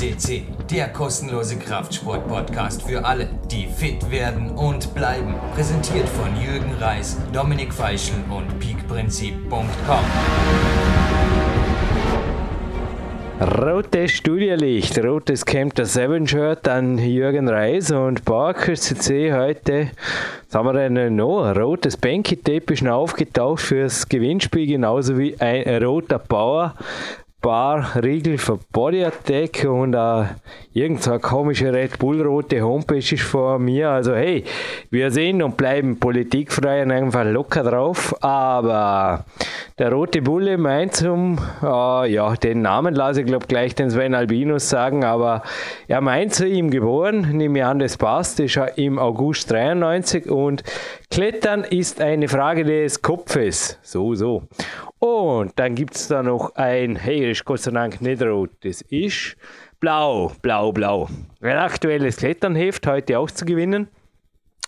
CC, der kostenlose Kraftsport-Podcast für alle, die fit werden und bleiben. Präsentiert von Jürgen Reis, Dominik Feischl und peakprinzip.com. Rotes Studiolicht, rotes Camp der Seven Shirt an Jürgen Reis und Barker CC heute. Was haben wir denn noch? Ein rotes Banky-Tape aufgetaucht fürs Gewinnspiel, genauso wie ein roter Power Bar Riegel für Body Attack und äh, irgendeine komische Red Bull rote Homepage ist vor mir. Also hey, wir sind und bleiben politikfrei und einfach locker drauf. Aber der rote Bulle meint zum, äh, ja, den Namen lasse ich glaube gleich den Sven Albinus sagen, aber er meint zu ihm geboren, nehme ich an, das passt, ist ja im August 93 und Klettern ist eine Frage des Kopfes. So, so. Und dann gibt es da noch ein, hey, ist Gott sei Dank nicht rot, das ist blau, blau, blau. Ein aktuelles Kletternheft heute auch zu gewinnen.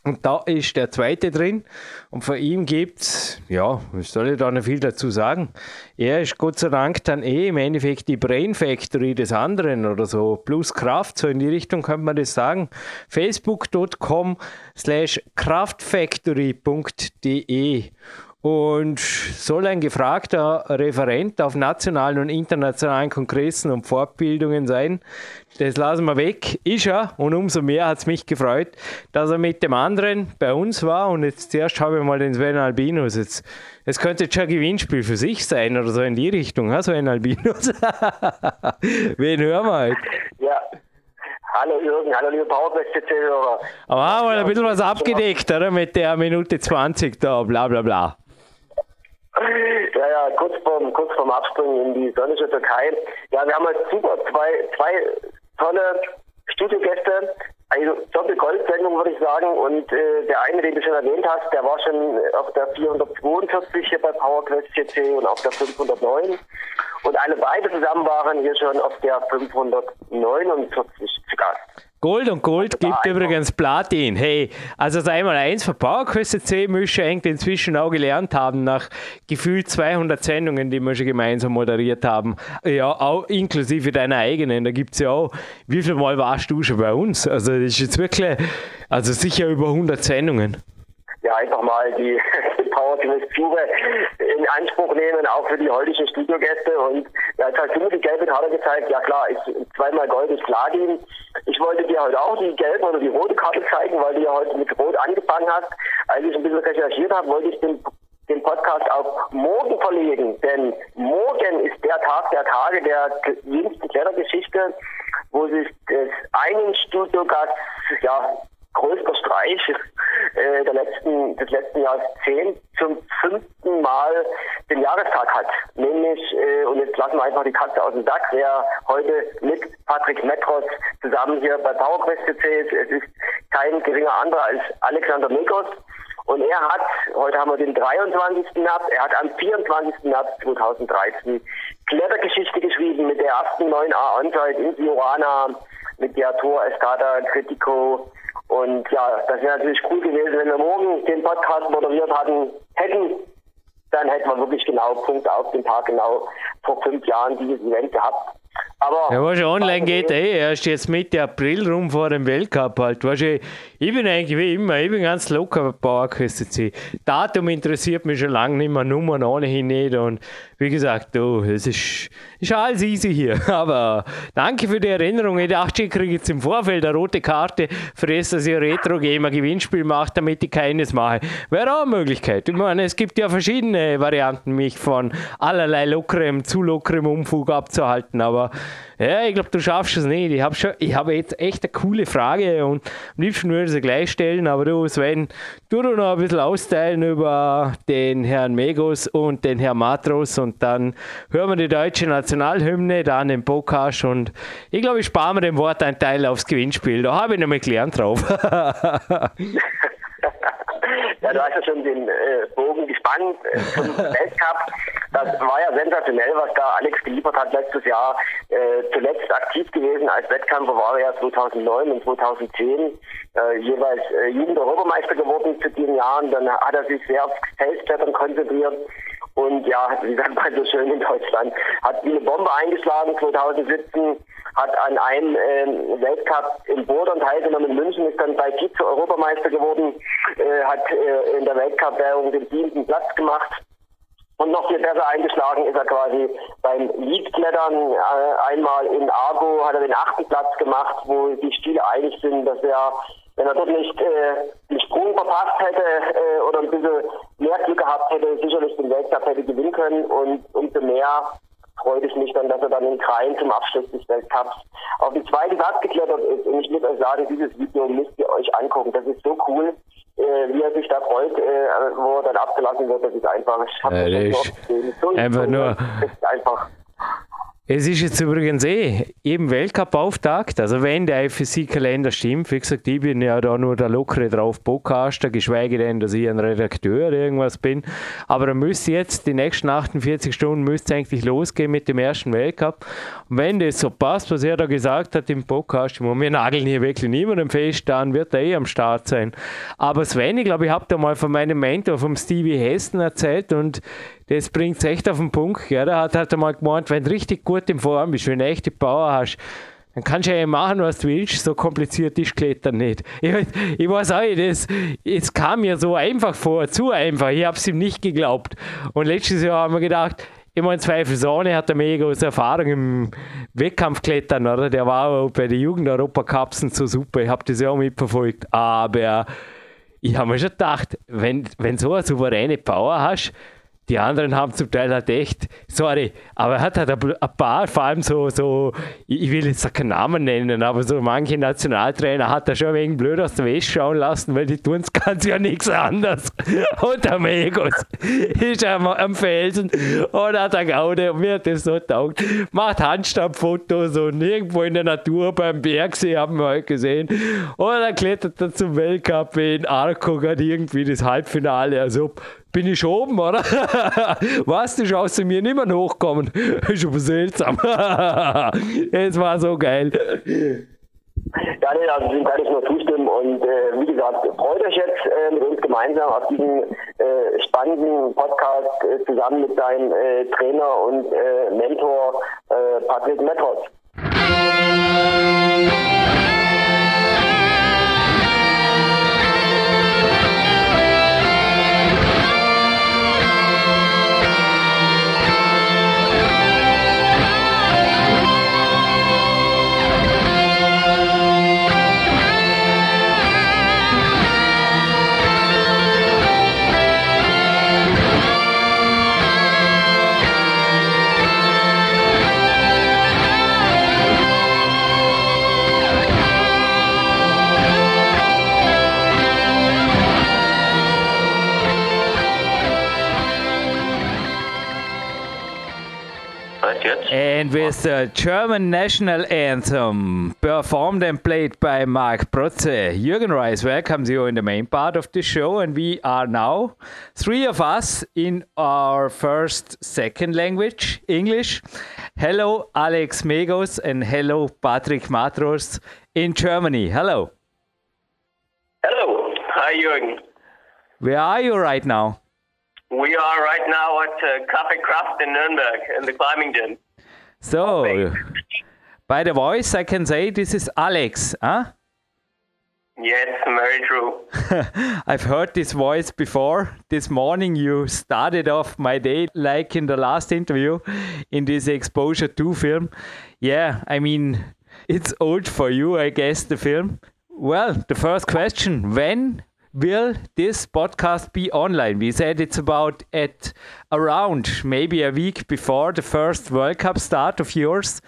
Und da ist der zweite drin. Und von ihm gibt es, ja, was soll ich da noch viel dazu sagen? Er ist Gott sei Dank dann eh im Endeffekt die Brain Factory des anderen oder so. Plus Kraft, so in die Richtung könnte man das sagen. Facebook.com slash kraftfactory.de und soll ein gefragter Referent auf nationalen und internationalen Kongressen und Fortbildungen sein. Das lassen wir weg. Ist er und umso mehr hat es mich gefreut, dass er mit dem anderen bei uns war. Und jetzt zuerst habe ich mal den Sven Albinus. Jetzt, es könnte jetzt schon ein Gewinnspiel für sich sein oder so in die Richtung, ha, Sven Albinus. Wen hören wir heute? Ja. Hallo Jürgen, hallo liebe Powerquest-Hörer. Aber haben wir ein bisschen was abgedeckt, oder? Mit der Minute 20 da, bla bla bla. Ja, ja, kurz vorm, kurz vorm Abspringen in die sonnische Türkei. Ja, wir haben jetzt super zwei, zwei tolle Studiogäste, eine Doppel-Gold-Sendung würde ich sagen. Und äh, der eine, den du schon erwähnt hast, der war schon auf der 442 hier bei PowerQuest CC und auf der 509. Und alle beide zusammen waren hier schon auf der 549 zu Gast. Gold und Gold gibt übrigens Platin. Hey, also das einmal eins für PowerQuest C müsste eigentlich inzwischen auch gelernt haben, nach gefühlt 200 Sendungen, die wir schon gemeinsam moderiert haben. Ja, auch inklusive deiner eigenen. Da gibt es ja auch, wie viel Mal warst du schon bei uns? Also das ist jetzt wirklich, also sicher über 100 Sendungen ja, einfach mal die, Power-Tour in Anspruch nehmen, auch für die heutigen Studiogäste. Und jetzt hast du mir die gelbe Karte gezeigt. Ja klar, ich, zweimal Gold ist klar. Ich wollte dir heute auch die gelbe oder die rote Karte zeigen, weil du ja heute mit Rot angefangen hast. Als ich ein bisschen recherchiert habe, wollte ich den den Podcast auf morgen verlegen, denn morgen ist der Tag der Tage der jüngsten Klettergeschichte, wo sich des einen Studiogast ja, größter Streich äh, der letzten, des letzten Jahrzehnts zum fünften Mal den Jahrestag hat. Nämlich, äh, und jetzt lassen wir einfach die Katze aus dem Sack, wer heute mit Patrick Metros zusammen hier bei PowerQuest ist. Es ist kein geringer anderer als Alexander Mikos. Und er hat, heute haben wir den 23. März, er hat am 24. März 2013 Klettergeschichte geschrieben mit der ersten 9a Onsite in Tijuana, mit der Tor Escada Critico und ja, das wäre natürlich cool gewesen, wenn wir morgen den Podcast moderiert hatten, hätten, dann hätten wir wirklich genau Punkt auf den Tag genau vor fünf Jahren dieses Event gehabt. Aber ja, weißt online geht eh erst jetzt Mitte April rum vor dem Weltcup halt. Weißt ich bin eigentlich wie immer, ich bin ganz locker bei PowerQuest Datum interessiert mich schon lange nicht mehr, Nummern ohnehin nicht und wie gesagt, du, es ist, ist alles easy hier. Aber danke für die Erinnerung. Ich dachte, ich kriege jetzt im Vorfeld eine rote Karte für das, dass ich ein Retro-Gamer Gewinnspiel mache, damit ich keines mache. Wäre auch eine Möglichkeit. Ich meine, es gibt ja verschiedene Varianten, mich von allerlei lockerem, zu lockerem Umfug abzuhalten. Aber ja, ich glaube, du schaffst es nicht. Ich habe schon, jetzt echt eine coole Frage und am liebsten würde ich sie gleich stellen, aber du, Sven, du noch ein bisschen austeilen über den Herrn Megos und den Herrn Matros und dann hören wir die deutsche Nationalhymne, dann den Podcast und ich glaube, ich spare mir den Wort ein Teil aufs Gewinnspiel. Da habe ich noch mal gelernt drauf. Ja, du hast ja schon den äh, Bogen gespannt äh, zum Weltcup. Das war ja sensationell, was da Alex geliefert hat letztes Jahr. Äh, zuletzt aktiv gewesen als Wettkämpfer war er ja 2009 und 2010 äh, jeweils äh, Jugend-Europameister geworden zu diesen Jahren. Dann hat er sich sehr aufs Felsklettern konzentriert und ja, wie sagt man so schön in Deutschland, hat wie eine Bombe eingeschlagen 2017, hat an einem äh, Weltcup in Bordern teilgenommen in München, ist dann bei Vize-Europameister geworden, äh, hat äh, in der Weltcup-Währung den siebten Platz gemacht. Und noch viel besser eingeschlagen ist er quasi beim Leadklettern. Äh, einmal in Argo hat er den achten Platz gemacht, wo die Spiele einig sind, dass er wenn er dort nicht äh, den Sprung verpasst hätte äh, oder ein bisschen mehr Glück gehabt hätte, sicherlich den Weltcup hätte gewinnen können und umso mehr freut es mich dann, dass er dann in Kreien zum Abschluss des Weltcups auf die zweite Platz geklettert ist. Und ich muss euch sagen, dieses Video müsst ihr euch angucken. Das ist so cool, äh, wie er sich da freut, äh, wo er dann abgelassen wird. Das ist einfach, ich habe äh, das ist so einfach nur. Das ist einfach es ist jetzt übrigens eh eben Weltcup-Auftakt, also wenn der FSC-Kalender stimmt, wie gesagt, ich bin ja da nur der lockere drauf Podcaster, geschweige denn, dass ich ein Redakteur oder irgendwas bin, aber dann müsste jetzt die nächsten 48 Stunden müsste eigentlich losgehen mit dem ersten Weltcup und wenn das so passt, was er da gesagt hat im Podcast, wir nageln hier wirklich niemanden fest, dann wird er eh am Start sein. Aber Sven, ich glaube, ich habe da mal von meinem Mentor, vom Stevie Hessen erzählt und das bringt es echt auf den Punkt. Ja, der hat halt einmal gemeint, wenn du richtig gut in Form bist, wenn du echte Power hast, dann kannst du ja machen, was du willst. So kompliziert ist Klettern nicht. Ich, ich weiß auch, das, es kam mir so einfach vor, zu einfach. Ich habe es ihm nicht geglaubt. Und letztes Jahr haben wir gedacht, ich meine, zweifelsohne hat er mega große Erfahrung im Wettkampfklettern, oder? Der war auch bei den Jugend-Europacups so super. Ich habe das ja auch mitverfolgt. Aber ich habe mir schon gedacht, wenn, wenn so eine souveräne Power hast, die anderen haben zum Teil halt echt, sorry, aber er hat halt ein paar, vor allem so, so ich will jetzt keinen Namen nennen, aber so manche Nationaltrainer hat er schon wenig blöd aus der Wäsche schauen lassen, weil die tun es ganz ja nichts anderes. Und der Megos ist am, am Felsen und hat eine Gaude und mir hat das so taugt. Macht Handstandfotos und irgendwo in der Natur beim Bergsee haben wir heute gesehen. Und dann klettert er zum Weltcup in Arco, gerade irgendwie das Halbfinale. Also bin ich oben, oder? Was, du schaust zu mir nicht mehr hochkommen. Ist aber seltsam. es war so geil. Ja, nee, also dem kann ich nur zustimmen und äh, wie gesagt, freut euch jetzt äh, mit uns gemeinsam auf diesen äh, spannenden Podcast äh, zusammen mit deinem äh, Trainer und äh, Mentor Patrick And with the German national anthem performed and played by Mark Protze, Jürgen Reis welcomes you in the main part of the show. And we are now three of us in our first second language, English. Hello, Alex Megos, and hello, Patrick Matros in Germany. Hello. Hello. Hi, Jürgen. Where are you right now? We are right now at uh, Cafe Kraft in Nuremberg in the climbing gym. So, by the voice, I can say this is Alex, huh? Yes, very true. I've heard this voice before. This morning, you started off my day like in the last interview in this Exposure 2 film. Yeah, I mean, it's old for you, I guess, the film. Well, the first question when will this podcast be online? We said it's about at around maybe a week before the first World Cup start of yours.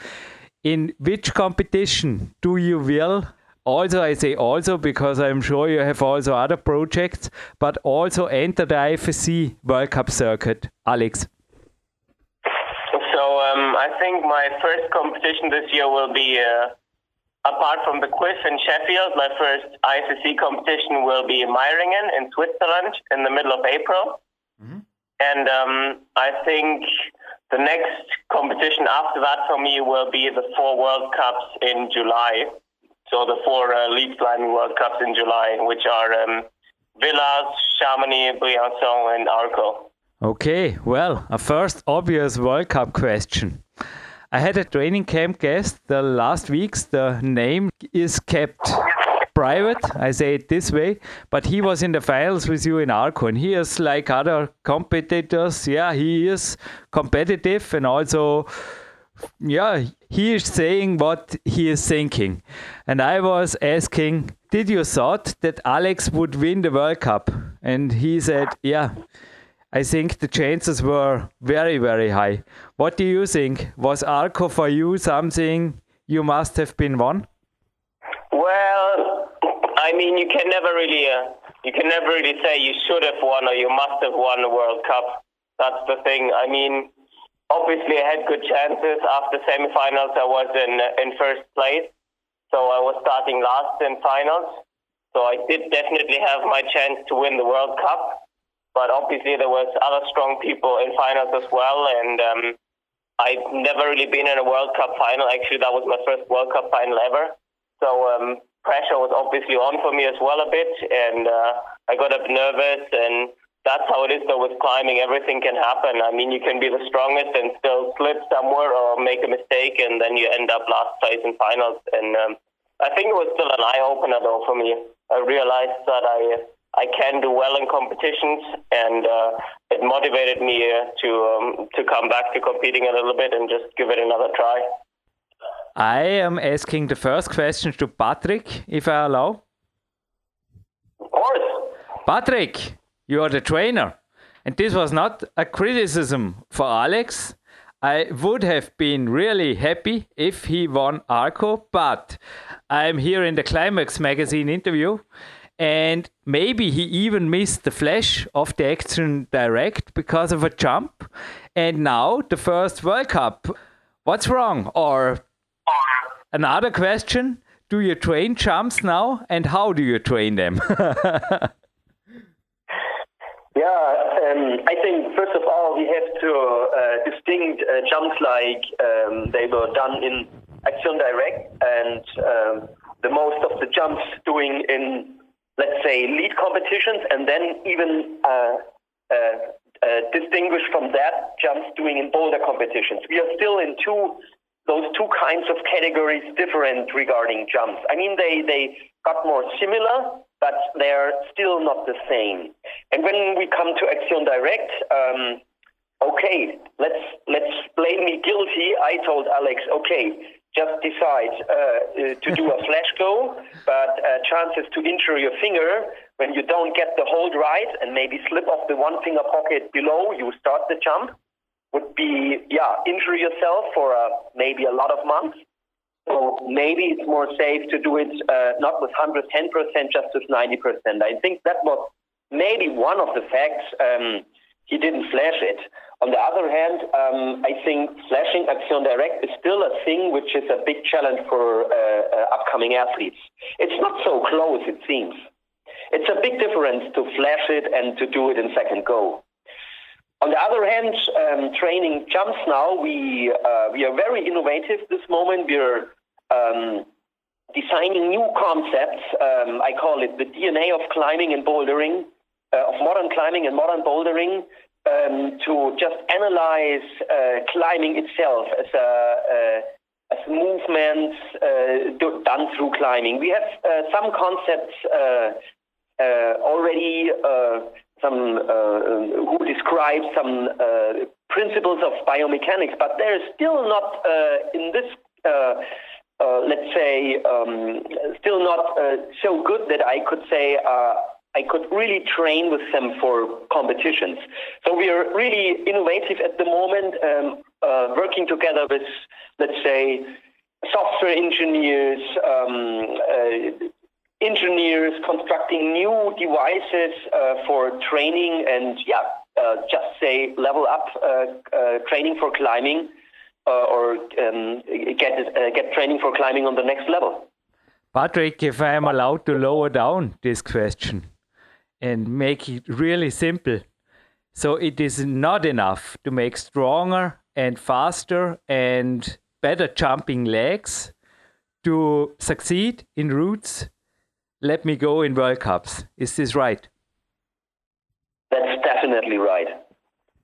In which competition do you will? Also, I say also because I'm sure you have also other projects, but also enter the IFSC World Cup circuit, Alex. So um, I think my first competition this year will be uh, apart from the quiz in Sheffield, my first IFSC competition will be in Meiringen in Switzerland in the middle of April. Mm-hmm. And um, I think the next competition after that for me will be the four World Cups in July. So the four uh, lead climbing World Cups in July, which are um, Villars, Chamonix, Briançon, and Arco. Okay, well, a first obvious World Cup question. I had a training camp guest the last weeks. The name is kept private, I say it this way, but he was in the finals with you in Arco, and he is like other competitors. Yeah, he is competitive and also, yeah, he is saying what he is thinking. And I was asking, did you thought that Alex would win the World Cup? And he said, yeah. I think the chances were very, very high. What do you think? Was Arco for you something you must have been won? Well, I mean, you can never really, uh, you can never really say you should have won or you must have won the World Cup. That's the thing. I mean, obviously, I had good chances. After semifinals, I was in uh, in first place, so I was starting last in finals. So I did definitely have my chance to win the World Cup but obviously there was other strong people in finals as well. And um, I've never really been in a World Cup final. Actually, that was my first World Cup final ever. So um, pressure was obviously on for me as well a bit, and uh, I got a bit nervous. And that's how it is though with climbing. Everything can happen. I mean, you can be the strongest and still slip somewhere or make a mistake, and then you end up last place in finals. And um, I think it was still an eye opener though for me. I realized that I I can do well in competitions, and uh, it motivated me uh, to um, to come back to competing a little bit and just give it another try. I am asking the first question to Patrick, if I allow. Of course. Patrick, you are the trainer, and this was not a criticism for Alex. I would have been really happy if he won Arco, but I'm here in the Climax magazine interview and maybe he even missed the flash of the action direct because of a jump. And now the first World Cup. What's wrong? Or another question Do you train jumps now? And how do you train them? Yeah, um, I think first of all we have to uh, distinct uh, jumps like um, they were done in Action Direct and um, the most of the jumps doing in let's say, lead competitions, and then even uh, uh, uh, distinguish from that jumps doing in boulder competitions. We are still in two those two kinds of categories different regarding jumps. I mean, they they got more similar, but they're still not the same. And when we come to Action Direct. Um, okay, let's let's blame me guilty. I told Alex, okay, just decide uh, uh, to do a flash go, but uh, chances to injure your finger when you don't get the hold right and maybe slip off the one finger pocket below you start the jump would be, yeah, injure yourself for uh, maybe a lot of months. So maybe it's more safe to do it uh, not with 110%, just with 90%. I think that was maybe one of the facts um, he didn't flash it. On the other hand, um, I think flashing Action Direct is still a thing which is a big challenge for uh, uh, upcoming athletes. It's not so close, it seems. It's a big difference to flash it and to do it in second go. On the other hand, um, training jumps now, we, uh, we are very innovative this moment. We're um, designing new concepts. Um, I call it the DNA of climbing and bouldering, of modern climbing and modern bouldering um, to just analyze uh, climbing itself as a, uh, as movements uh, do, done through climbing. We have uh, some concepts uh, uh, already, some who describe some principles of biomechanics, but they're still not in this. let's say, um, still not so good that I could say I could really train with them for competitions. So we are really innovative at the moment, um, uh, working together with, let's say, software engineers, um, uh, engineers constructing new devices uh, for training and, yeah, uh, just say level up uh, uh, training for climbing or um, get get training for climbing on the next level. Patrick, if I am allowed to lower down this question and make it really simple. So it is not enough to make stronger and faster and better jumping legs to succeed in routes. Let me go in World Cups. Is this right? That's definitely right.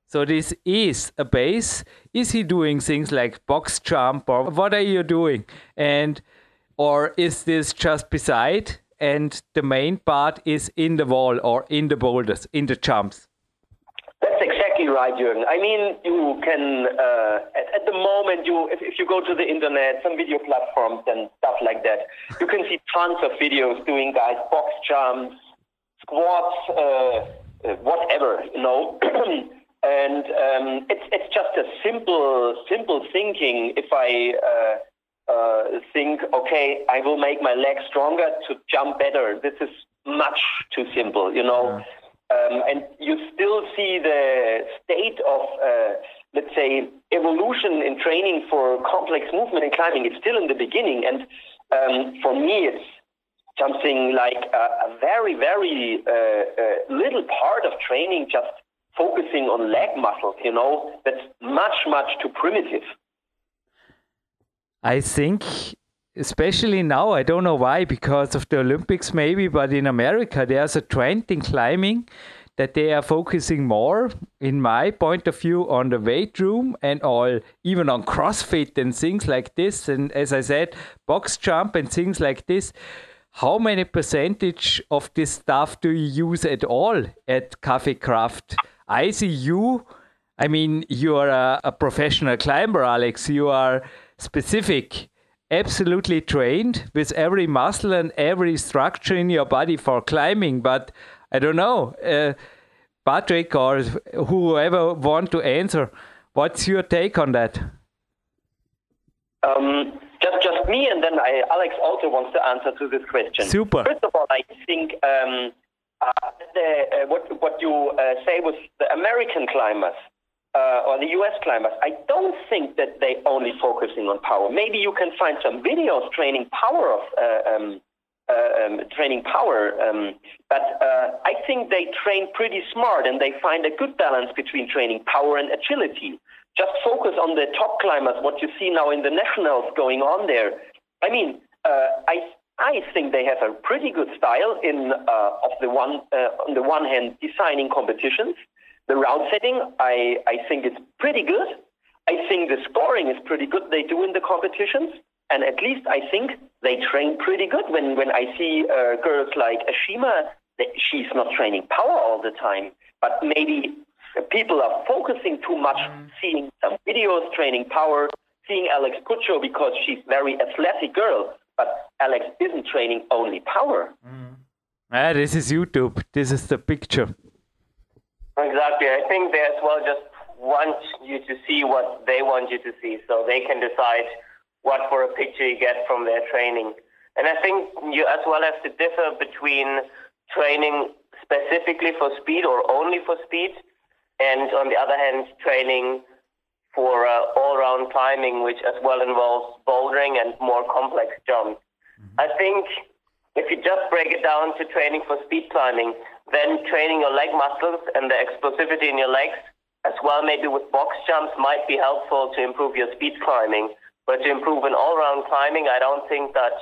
So this is a base. Is he doing things like box jump or what are you doing? And or is this just beside and the main part is in the wall or in the boulders, in the jumps? That's exactly right, Jürgen. I mean, you can, uh, at, at, the moment, you if, if, you go to the internet, some video platforms and stuff like that, you can see tons of videos doing guys box jumps, squats, uh, uh whatever, you know. and um, it's it's just a simple simple thinking. If I uh, think, okay, I will make my legs stronger to jump better. This is much too simple, you know. Yeah. Um, and you still see the state of, uh, let's say, evolution in training for complex movement and climbing. It's still in the beginning, and um, for me, it's something like a, a very, very uh, uh, little part of training just focusing on leg muscles, you know, that's much, much too primitive. I think, especially now, I don't know why, because of the Olympics maybe, but in America, there's a trend in climbing that they are focusing more, in my point of view, on the weight room and all, even on CrossFit and things like this. And as I said, box jump and things like this. How many percentage of this stuff do you use at all at Cafe Kraft? I see you. I mean, you are a, a professional climber, Alex. You are specific, absolutely trained with every muscle and every structure in your body for climbing. But I don't know, uh, Patrick or whoever want to answer. What's your take on that? Um, just, just me, and then I, Alex also wants to answer to this question. Super. First of all, I think um, uh, the, uh, what, what you uh, say with the American climbers uh, or the US climbers, I don't think that they only focusing on power. Maybe you can find some videos training power of uh, um, uh, um, training power, um, but I think they train pretty smart and they find a good balance between training power and agility. Just focus on the top climbers, what you see now in the nationals going on there. I mean, I I think they have a pretty good style in uh, of the one uh, on the one hand designing competitions. The round setting, I, I think it's pretty good. I think the scoring is pretty good they do in the competitions. And at least I think they train pretty good. When, when I see uh, girls like Ashima, she's not training power all the time, but maybe people are focusing too much, mm. seeing some videos training power, seeing Alex Puccio because she's very athletic girl. But Alex isn't training only power. Mm. Ah, this is YouTube. This is the picture. Exactly. I think they as well just want you to see what they want you to see so they can decide what for a picture you get from their training. And I think you as well have to differ between training specifically for speed or only for speed, and on the other hand, training for uh, all-round climbing, which as well involves bouldering and more complex jumps. Mm-hmm. I think if you just break it down to training for speed climbing, then training your leg muscles and the explosivity in your legs, as well maybe with box jumps, might be helpful to improve your speed climbing. But to improve an all-round climbing, I don't think that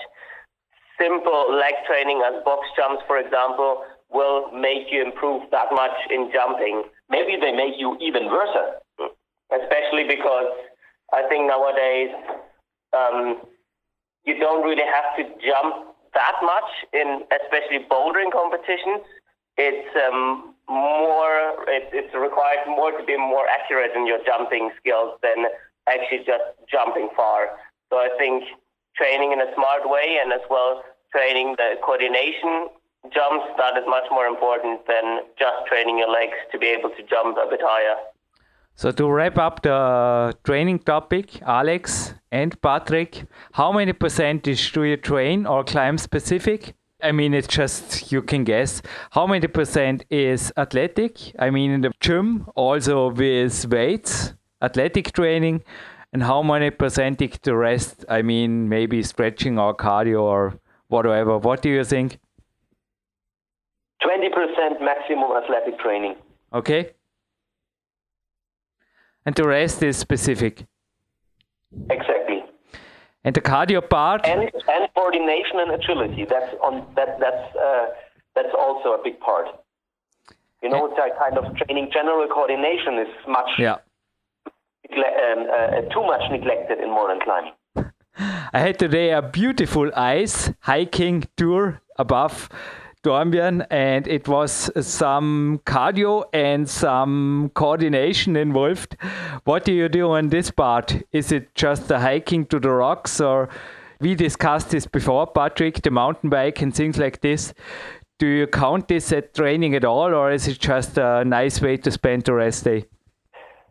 simple leg training as box jumps, for example, will make you improve that much in jumping. Maybe they make you even worse especially because I think nowadays um, you don't really have to jump that much in especially bouldering competitions. It's um, more it, it's required more to be more accurate in your jumping skills than actually just jumping far. So I think training in a smart way and as well training the coordination jumps that is much more important than just training your legs to be able to jump a bit higher. So to wrap up the training topic, Alex and Patrick, how many percentage do you train or climb specific? I mean, it's just you can guess. How many percent is athletic? I mean, in the gym, also with weights, athletic training, and how many percentage the rest? I mean, maybe stretching or cardio or whatever. What do you think? 20% maximum athletic training. Okay and the rest is specific. Exactly. And the cardio part and, and coordination and agility. That's on that that's uh, that's also a big part. You know, that kind of training, general coordination is much yeah. um, uh, too much neglected in modern climbing. I had today a beautiful ice hiking tour above Dornbirn, and it was some cardio and some coordination involved. What do you do on this part? Is it just the hiking to the rocks, or we discussed this before, Patrick, the mountain bike and things like this? Do you count this at training at all, or is it just a nice way to spend the rest day?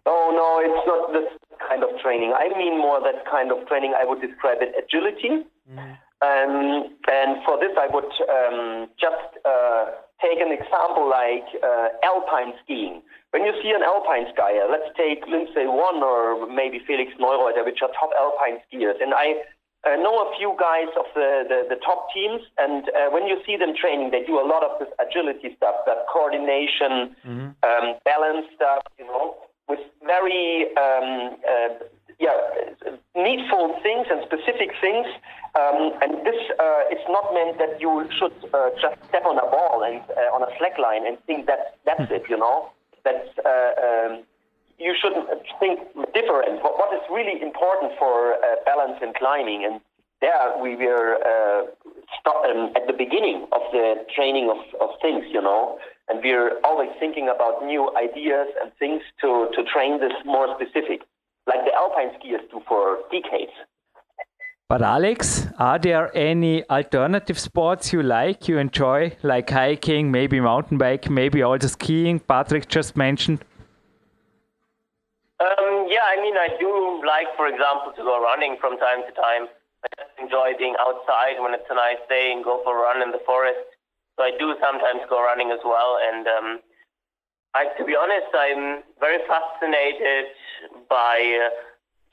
Oh no, it's not this kind of training. I mean more that kind of training. I would describe it agility. Mm-hmm. Um, and for this, I would um, just uh, take an example like uh, alpine skiing. When you see an alpine skier, let's take Lindsey Vonn or maybe Felix Neureuter, which are top alpine skiers. And I uh, know a few guys of the, the, the top teams, and uh, when you see them training, they do a lot of this agility stuff, that coordination, mm-hmm. um, balance stuff, you know, with very um, uh, yeah, needful things and specific things. Um, and this uh, it's not meant that you should uh, just step on a ball and uh, on a slack line and think that that's it. You know, that's um, you shouldn't think different. What, what is really important for uh, balance in climbing, and there we were uh, um, at the beginning of the training of, of things, you know, and we're always thinking about new ideas and things to, to train this more specific, like the alpine skiers do for decades. But Alex, are there any alternative sports you like, you enjoy, like hiking, maybe mountain bike, maybe also skiing? Patrick just mentioned. Um, yeah, I mean, I do like, for example, to go running from time to time. I just enjoy being outside when it's a nice day and go for a run in the forest. So I do sometimes go running as well. And um, I, to be honest, I'm very fascinated by uh,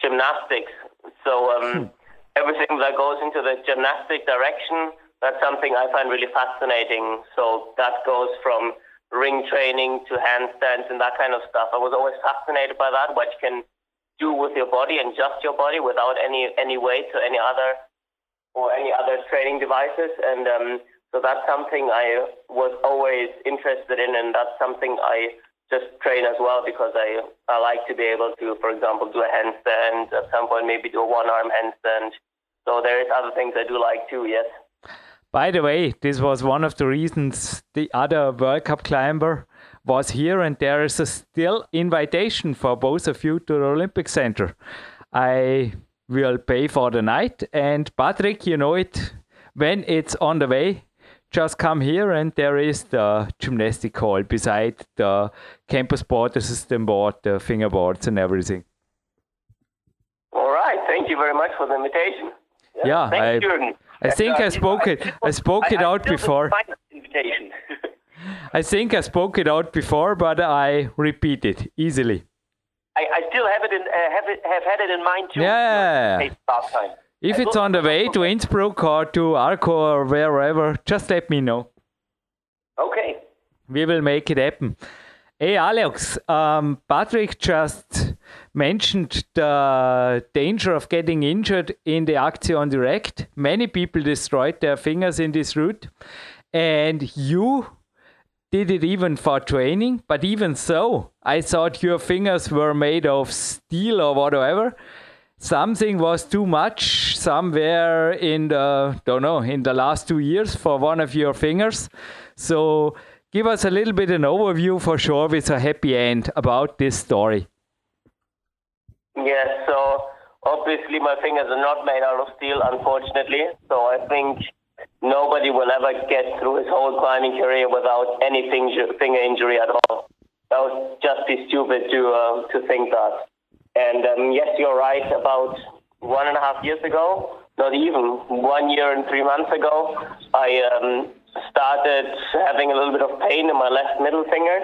gymnastics. So um, hmm. everything that goes into the gymnastic direction, that's something I find really fascinating. So that goes from ring training to handstands and that kind of stuff. I was always fascinated by that, what you can do with your body and just your body without any any weight or any other or any other training devices. And um, so that's something I was always interested in, and that's something I just train as well because I I like to be able to, for example, do a handstand at some point, maybe do a one arm handstand. So there is other things I do like too. Yes. By the way, this was one of the reasons the other World Cup climber was here, and there is a still invitation for both of you to the Olympic Center. I will pay for the night, and Patrick, you know it, when it's on the way, just come here and there is the gymnastic hall beside the campus board, the system board, the fingerboards and everything. All right. Thank you very much for the invitation. Yeah, yeah I, Jürgen. I think I spoke it. I spoke it out before. I think I spoke it out before, but I repeat it easily. I, I still have it in uh, have it have had it in mind too. Yeah. Last time. If it's on the way to Innsbruck or to Arco or wherever, just let me know. Okay. We will make it happen. Hey, Alex, um, Patrick just mentioned the danger of getting injured in the Action Direct. Many people destroyed their fingers in this route, and you did it even for training. But even so, I thought your fingers were made of steel or whatever. Something was too much somewhere in the don't know in the last two years for one of your fingers. So give us a little bit an overview for sure with a happy end about this story. Yes, so obviously my fingers are not made out of steel, unfortunately. So I think nobody will ever get through his whole climbing career without any finger injury at all. That would just be stupid to uh, to think that. And um, yes, you're right. About one and a half years ago, not even one year and three months ago, I um, started having a little bit of pain in my left middle finger,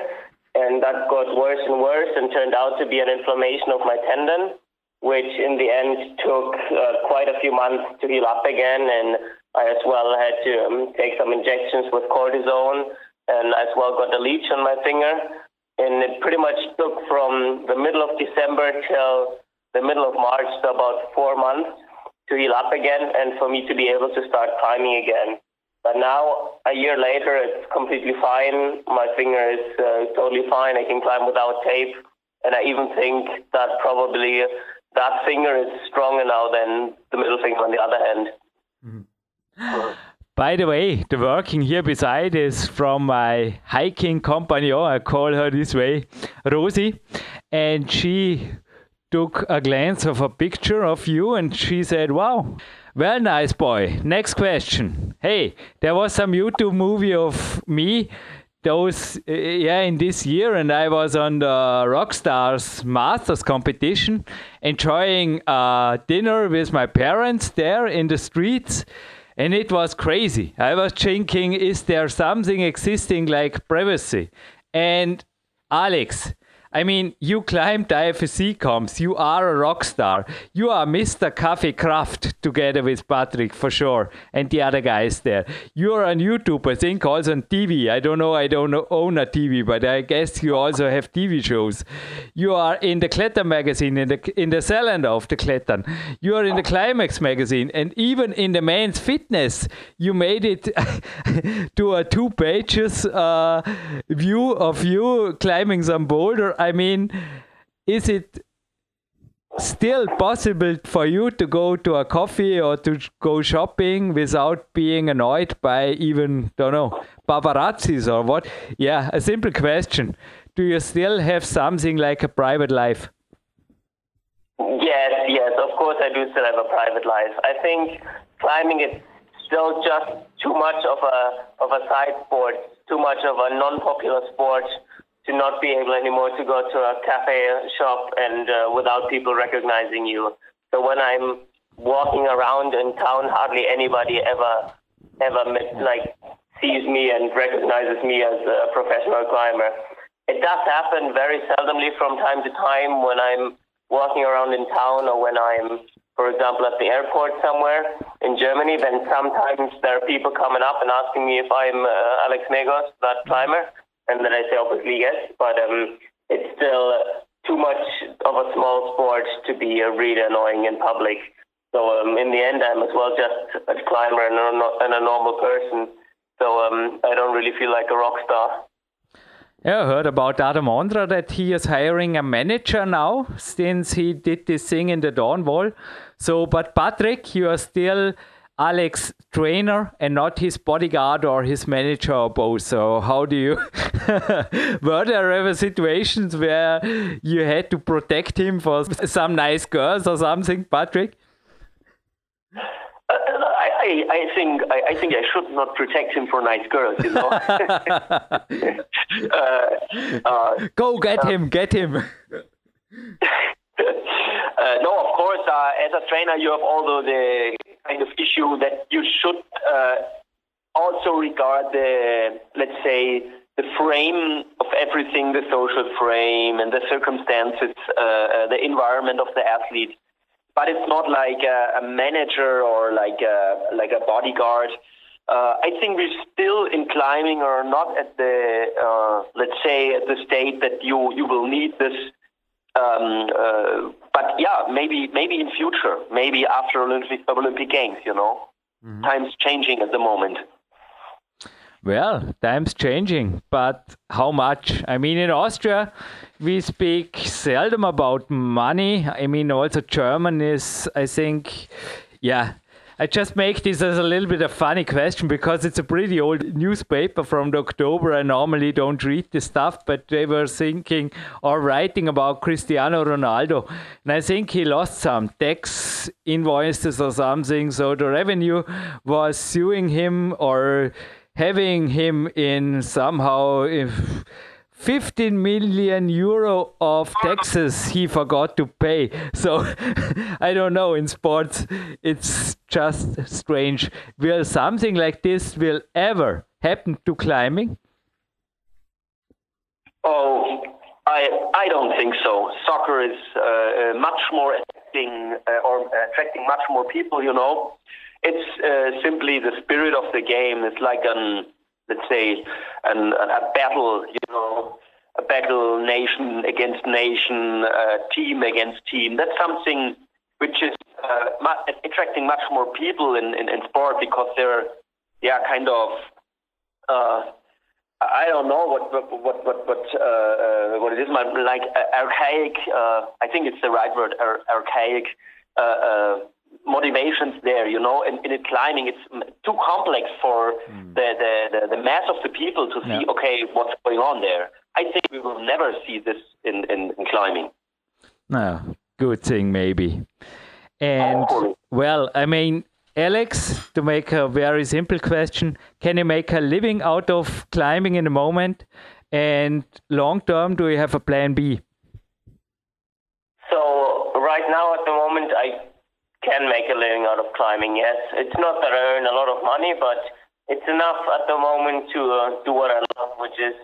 and that got worse and worse and turned out to be an inflammation of my tendon, which in the end took uh, quite a few months to heal up again. And I as well had to um, take some injections with cortisone, and as well got a leech on my finger. And it pretty much took from the middle of December till the middle of March, so about four months to heal up again, and for me to be able to start climbing again. But now, a year later, it's completely fine. My finger is uh, totally fine. I can climb without tape. And I even think that probably that finger is stronger now than the middle finger on the other hand. Mm-hmm. By the way, the working here beside is from my hiking company. Oh, I call her this way, Rosie. And she took a glance of a picture of you and she said, Wow, well, nice boy. Next question. Hey, there was some YouTube movie of me those uh, yeah in this year and i was on the rockstars masters competition enjoying uh, dinner with my parents there in the streets and it was crazy. I was thinking is there something existing like privacy? And alex I mean, you climbed IFSC comps. You are a rock star. You are Mr. Coffee Craft together with Patrick for sure, and the other guys there. You are on YouTube, I think, also on TV. I don't know. I don't own a TV, but I guess you also have TV shows. You are in the Klettern magazine, in the in the Zelanda of the Klettern. You are in the Climax magazine, and even in the Men's Fitness, you made it to a two pages uh, view of you climbing some boulder I mean, is it still possible for you to go to a coffee or to go shopping without being annoyed by even, don't know, paparazzis or what? Yeah, a simple question. Do you still have something like a private life? Yes, yes, of course I do still have a private life. I think climbing is still just too much of a of a side sport, too much of a non-popular sport to not be able anymore to go to a cafe shop and uh, without people recognizing you. So when I'm walking around in town, hardly anybody ever ever met, like sees me and recognizes me as a professional climber. It does happen very seldomly from time to time when I'm walking around in town or when I'm, for example, at the airport somewhere in Germany. Then sometimes there are people coming up and asking me if I'm uh, Alex Megos, that climber and then I say obviously yes, but um, it's still too much of a small sport to be uh, really annoying in public. So um, in the end, I'm as well just a climber and a, and a normal person. So um, I don't really feel like a rock star. Yeah, I heard about Adam Ondra that he is hiring a manager now since he did this thing in the Dawn Wall. So, but Patrick, you are still Alex trainer and not his bodyguard or his manager or both. So how do you were there ever situations where you had to protect him for some nice girls or something, Patrick? Uh, I, I, think I, I, think I should not protect him for nice girls, you know. uh, uh, Go get him, get him. Uh, no, of course, uh, as a trainer, you have also the kind of issue that you should uh, also regard the, let's say, the frame of everything, the social frame and the circumstances, uh, uh, the environment of the athlete. But it's not like a, a manager or like a, like a bodyguard. Uh, I think we're still in climbing or not at the, uh, let's say, at the state that you, you will need this um, uh, but yeah, maybe maybe in future, maybe after Olympic Olympic Games, you know, mm-hmm. times changing at the moment. Well, times changing, but how much? I mean, in Austria, we speak seldom about money. I mean, also German is, I think, yeah, I just make this as a little bit of funny question because it's a pretty old newspaper from October. I normally don't read this stuff, but they were thinking or writing about Cristiano Ronaldo. And I think he lost some tax invoices or something. So the revenue was suing him or having him in somehow if 15 million euro of taxes he forgot to pay. So I don't know. In sports, it's just strange. Will something like this will ever happen to climbing? Oh, I I don't think so. Soccer is uh, uh much more attracting uh, or attracting much more people. You know, it's uh, simply the spirit of the game. It's like an let's say, an, a battle, you know, a battle nation against nation, uh, team against team. That's something which is uh, attracting much more people in, in, in, sport because there yeah, kind of. Uh, I don't know what what what what uh, uh, what it is. Like archaic. Uh, I think it's the right word. Ar- archaic uh, uh, motivations there. You know, and in, in climbing, it's too complex for mm. the, the, the, the mass of the people to see. Yeah. Okay, what's going on there? I think we will never see this in in, in climbing. No, good thing maybe. And well, I mean, Alex, to make a very simple question, can you make a living out of climbing in the moment? And long term, do you have a plan B? So, right now, at the moment, I can make a living out of climbing, yes. It's not that I earn a lot of money, but it's enough at the moment to uh, do what I love, which is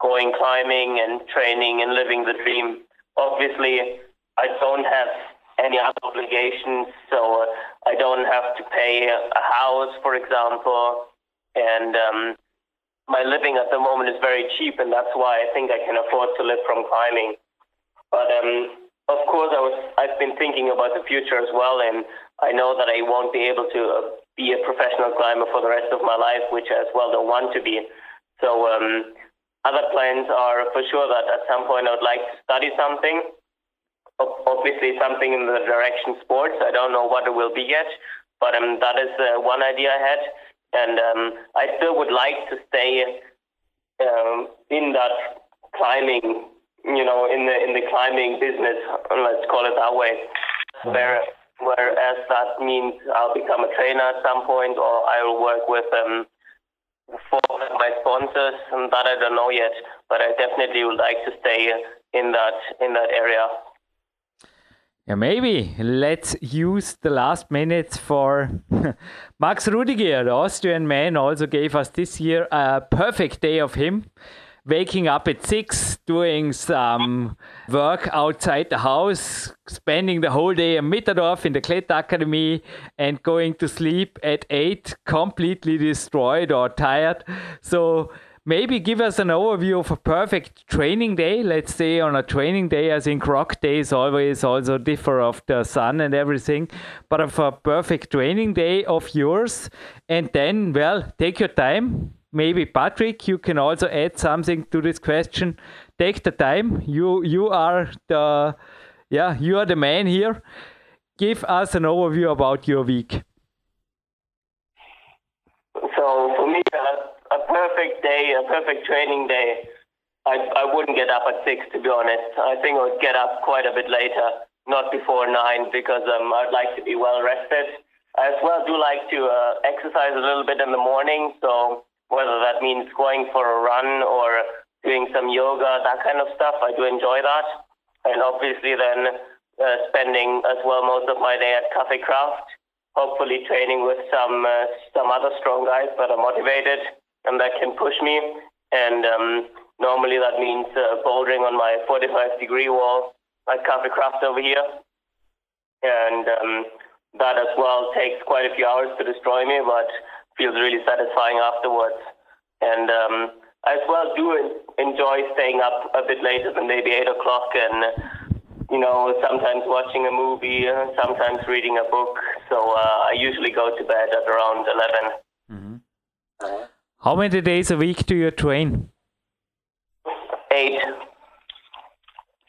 going climbing and training and living the dream. Obviously, I don't have any other obligations. So uh, I don't have to pay a house, for example, and um, my living at the moment is very cheap, and that's why I think I can afford to live from climbing. But um, of course, I was I've been thinking about the future as well, and I know that I won't be able to uh, be a professional climber for the rest of my life, which I as well don't want to be. So um, other plans are for sure that at some point I would like to study something obviously something in the direction sports. I don't know what it will be yet, but um, that is uh, one idea I had, and um, I still would like to stay um, in that climbing, you know, in the in the climbing business. Let's call it that way. Mm-hmm. Where whereas that means I'll become a trainer at some point, or I will work with um, for my sponsors, and that I don't know yet. But I definitely would like to stay in that in that area. Yeah, maybe let's use the last minutes for Max Rudiger, the Austrian man, also gave us this year a perfect day of him. Waking up at six, doing some work outside the house, spending the whole day in Mitterdorf in the Kletter Academy, and going to sleep at eight, completely destroyed or tired. So maybe give us an overview of a perfect training day. Let's say on a training day, I think rock days always also differ of the sun and everything, but of a perfect training day of yours. And then, well, take your time. Maybe Patrick, you can also add something to this question. Take the time. You you are the yeah you are the man here. Give us an overview about your week. So for me, uh a perfect day, a perfect training day, I, I wouldn't get up at six, to be honest. I think I would get up quite a bit later, not before nine, because um, I'd like to be well rested. I as well do like to uh, exercise a little bit in the morning, so whether that means going for a run or doing some yoga, that kind of stuff, I do enjoy that. And obviously, then uh, spending as well most of my day at Cafe Kraft, hopefully training with some uh, some other strong guys that are motivated and that can push me. And um, normally that means uh, bouldering on my 45 degree wall at Cafe Kraft over here. And um, that as well takes quite a few hours to destroy me, but feels really satisfying afterwards. And um, I as well do enjoy staying up a bit later than maybe 8 o'clock and, you know, sometimes watching a movie, sometimes reading a book. So uh, I usually go to bed at around 11. Mm-hmm. Uh-huh. How many days a week do you train? Eight.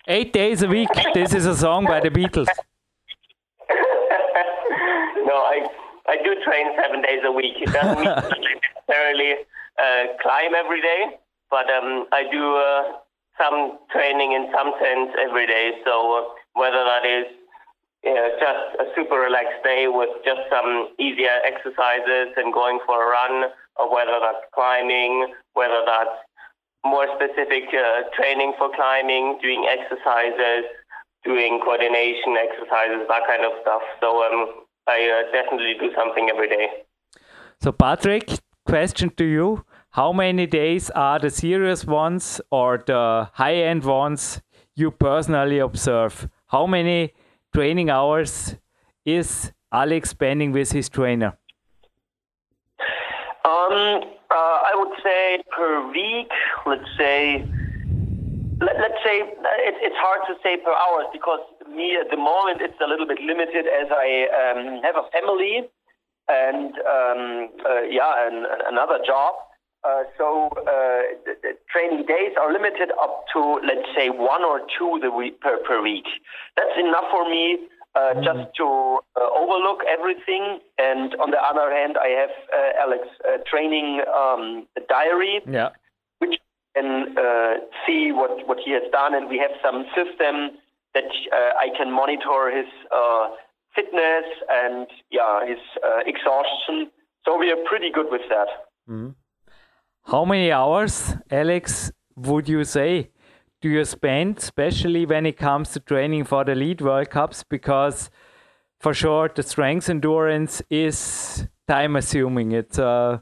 Eight days a week. This is a song by the Beatles. no, I I do train seven days a week. It doesn't mean necessarily uh, climb every day, but um, I do uh, some training in some sense every day. So uh, whether that is uh, just a super relaxed day with just some easier exercises and going for a run, or whether that's climbing, whether that's more specific uh, training for climbing, doing exercises, doing coordination exercises, that kind of stuff. So um, I uh, definitely do something every day. So, Patrick, question to you. How many days are the serious ones or the high end ones you personally observe? How many training hours is Alex spending with his trainer? Um, uh, I would say per week, let's say, let, us say, it, it's hard to say per hours because me at the moment it's a little bit limited as I um, have a family and um, uh, yeah, and, another job. Uh, so uh, the, the, training days are limited up to let's say one or two the week per, per week. That's enough for me uh, mm-hmm. just to uh, overlook everything. And on the other hand, I have uh, Alex training um, diary, yeah. which can see what what he has done, and we have some system that I can monitor his fitness and yeah his exhaustion. So we are pretty good with that. Mm-hmm. How many hours, Alex, would you say do you spend, especially when it comes to training for the lead World Cups? Because for sure, the strength endurance is time assuming. It's uh,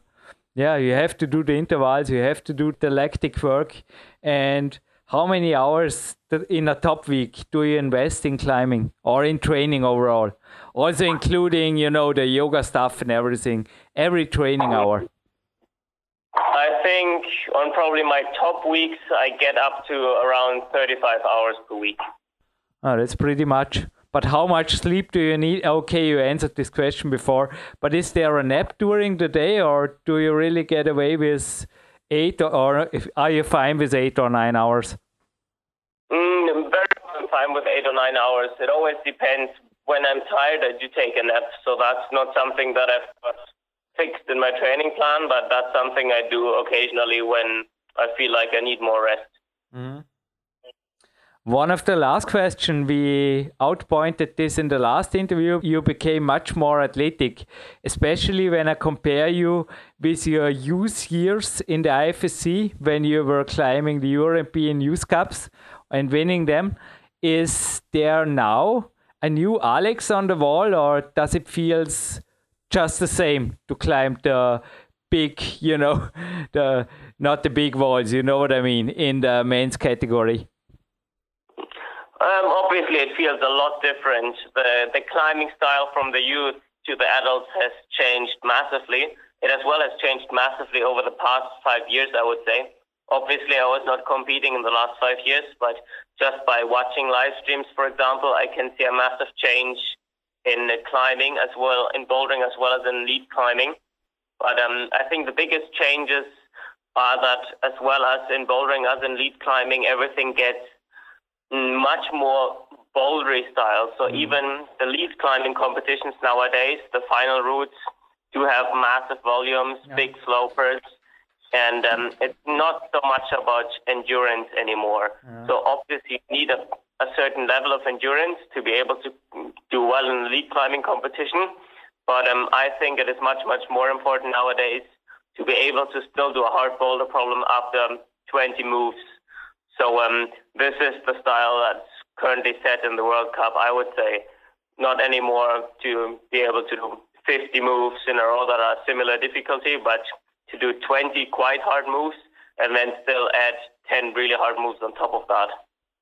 yeah, you have to do the intervals, you have to do the lactic work, and how many hours in a top week do you invest in climbing or in training overall? Also including, you know, the yoga stuff and everything. Every training hour. I think on probably my top weeks, I get up to around 35 hours per week. Oh, that's pretty much. But how much sleep do you need? Okay, you answered this question before. But is there a nap during the day, or do you really get away with eight, or if, are you fine with eight or nine hours? Mm, I'm very fine with eight or nine hours. It always depends. When I'm tired, I do take a nap, so that's not something that I've got fixed in my training plan, but that's something I do occasionally when I feel like I need more rest. Mm-hmm. One of the last question we outpointed this in the last interview. You became much more athletic, especially when I compare you with your youth years in the IFSC when you were climbing the European Youth Cups and winning them. Is there now a new Alex on the wall, or does it feels just the same to climb the big, you know, the not the big walls, you know what I mean, in the men's category? Um, obviously, it feels a lot different. The the climbing style from the youth to the adults has changed massively. It as well has changed massively over the past five years, I would say. Obviously, I was not competing in the last five years, but just by watching live streams, for example, I can see a massive change in climbing as well, in bouldering as well as in lead climbing. But um, I think the biggest changes are that as well as in bouldering as in lead climbing, everything gets much more bouldery style. So mm. even the lead climbing competitions nowadays, the final routes do have massive volumes, yeah. big slopers, and um, it's not so much about endurance anymore. Yeah. So obviously you need a a certain level of endurance to be able to do well in the lead climbing competition. But um, I think it is much, much more important nowadays to be able to still do a hard boulder problem after 20 moves. So um, this is the style that's currently set in the World Cup, I would say. Not anymore to be able to do 50 moves in a row that are similar difficulty, but to do 20 quite hard moves and then still add 10 really hard moves on top of that.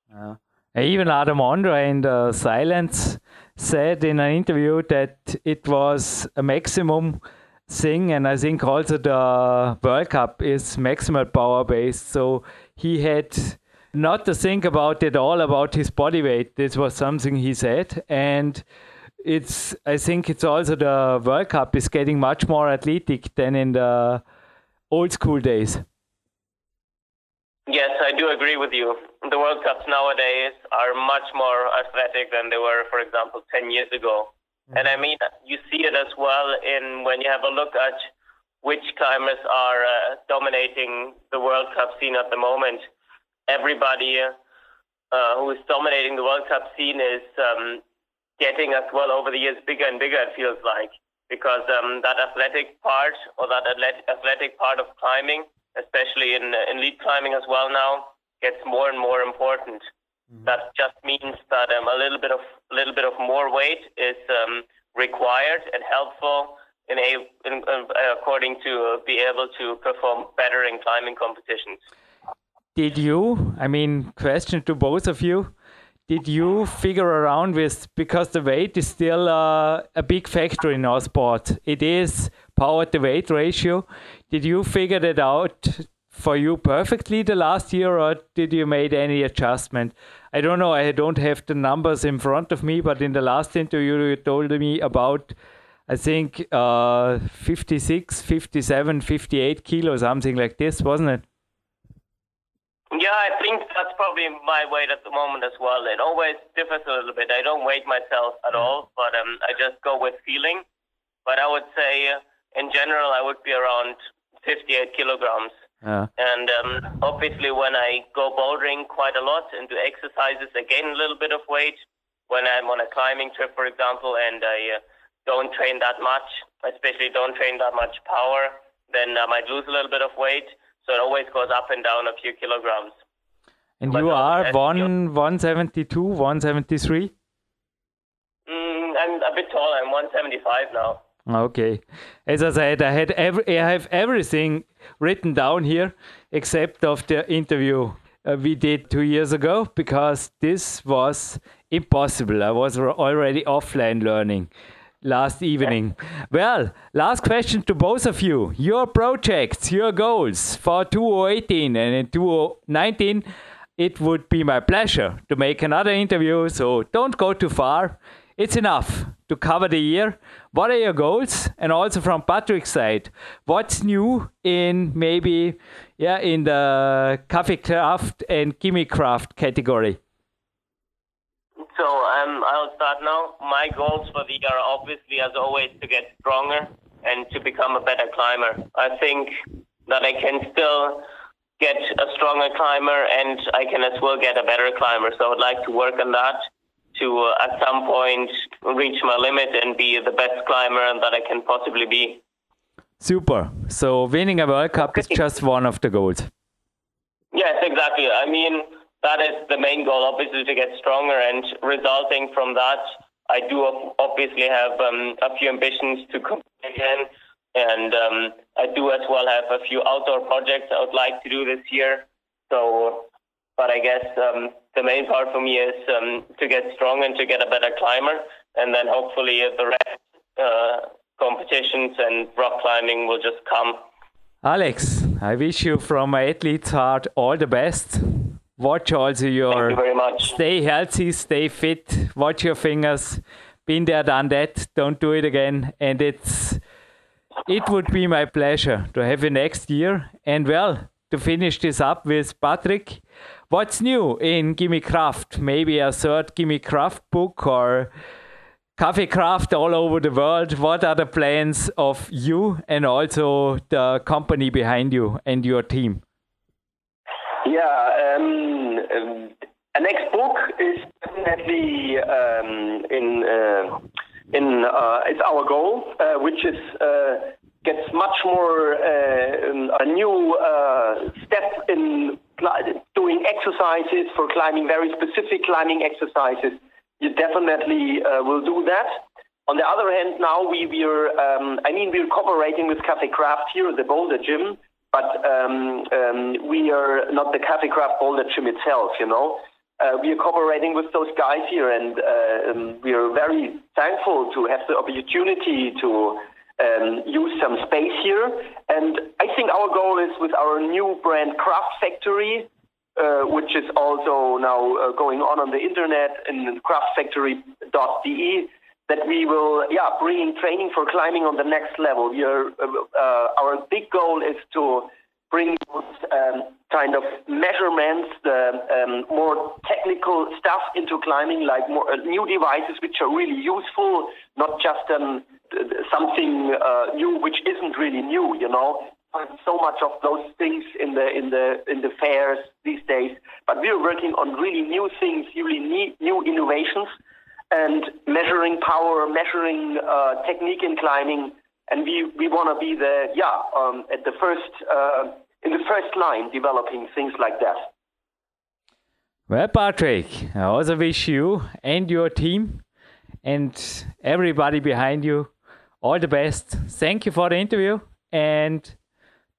Yeah. Even Adam Ondra in the silence said in an interview that it was a maximum thing, and I think also the World Cup is maximal power based. So he had not to think about it all about his body weight. This was something he said, and it's I think it's also the World Cup is getting much more athletic than in the old school days. Yes, I do agree with you. The World Cups nowadays are much more athletic than they were, for example, 10 years ago. Mm-hmm. And I mean, you see it as well in when you have a look at which climbers are uh, dominating the World Cup scene at the moment. Everybody uh, who is dominating the World Cup scene is um, getting as well over the years bigger and bigger, it feels like, because um, that athletic part or that athletic part of climbing especially in in lead climbing as well now, gets more and more important. Mm-hmm. That just means that um, a little bit of a little bit of more weight is um, required and helpful in a in, uh, according to uh, be able to perform better in climbing competitions. Did you? I mean, question to both of you. Did you figure around with because the weight is still uh, a big factor in our sport? It is power to weight ratio. Did you figure that out for you perfectly the last year, or did you made any adjustment? I don't know. I don't have the numbers in front of me, but in the last interview, you told me about I think uh, 56, 57, 58 kilos, something like this, wasn't it? Yeah, I think that's probably my weight at the moment as well. It always differs a little bit. I don't weight myself at all, but um, I just go with feeling. But I would say, in general, I would be around 58 kilograms. Yeah. And um, obviously, when I go bouldering quite a lot and do exercises, I gain a little bit of weight. When I'm on a climbing trip, for example, and I uh, don't train that much, especially don't train that much power, then I might lose a little bit of weight. So it always goes up and down a few kilograms. And But you are one 172, 173? Mm, I'm a bit tall. I'm 175 now. Okay. As I said, I had every, I have everything written down here except of the interview uh, we did two years ago because this was impossible. I was already offline learning last evening. Well, last question to both of you. Your projects, your goals for 2018 and in 2019. It would be my pleasure to make another interview, so don't go too far. It's enough to cover the year. What are your goals? And also from Patrick's side, what's new in maybe yeah in the Cafe Kraft and Gimme Kraft category? So um, I'll start now. My goals for the year are obviously, as always, to get stronger and to become a better climber. I think that I can still get a stronger climber and I can as well get a better climber. So I would like to work on that to uh, at some point reach my limit and be the best climber that I can possibly be. Super. So winning a World Cup is just one of the goals. Yes, exactly. I mean, that is the main goal, obviously, to get stronger. And resulting from that, I do obviously have um, a few ambitions to compete again. And um, I do as well have a few outdoor projects I would like to do this year. So, but I guess um, the main part for me is um, to get strong and to get a better climber. And then hopefully the rest uh, competitions and rock climbing will just come. Alex, I wish you from my athlete's heart all the best. Watch also your Thank you very much. stay healthy, stay fit, watch your fingers. Been there, done that. Don't do it again. And it's it would be my pleasure to have you next year. And well, to finish this up with Patrick, what's new in Gimme Kraft? Maybe a third Gimme Kraft book or Cafe Kraft all over the world. What are the plans of you and also the company behind you and your team? Yeah, um, um, a next book is definitely um, in uh, in uh, it's our goal, uh, which is uh, gets much more uh, a new uh, step in doing exercises for climbing, very specific climbing exercises. You definitely will do that. On the other hand, now we we're um, I mean we're cooperating with Cafe Kraft here at the Boulder Gym but um, um, we are not the Cafe Kraft Boulder Gym itself, you know. Uh, we are cooperating with those guys here, and uh, um, we are very thankful to have the opportunity to um, use some space here. And I think our goal is with our new brand Craft Factory, uh, which is also now uh, going on on the internet in craftfactory.de that we will, yeah, bring training for climbing on the next level. Are, uh, our big goal is to bring um, kind of measurements, the um, more technical stuff into climbing, like more uh, new devices which are really useful, not just um, something uh, new which isn't really new. You know, so much of those things in the in the in the fairs these days. But we are working on really new things, really new innovations and measuring power, measuring uh, technique in climbing, and we, we want to be the yeah um, at the first uh, in the first line developing things like that. Well, Patrick, I also wish you and your team and everybody behind you all the best. Thank you for the interview and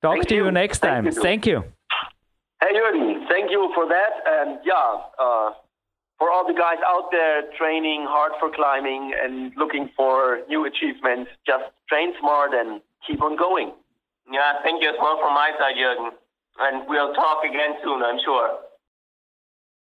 talk Thank to you, you. next Thank time. you. Thank you. Hey Jürgen, thank you for that, and yeah. Uh, for all the guys out there training hard for climbing and looking for new achievements, just train smart and keep on going. Yeah, thank you as well from my side, Jürgen. And we'll talk again soon, I'm sure.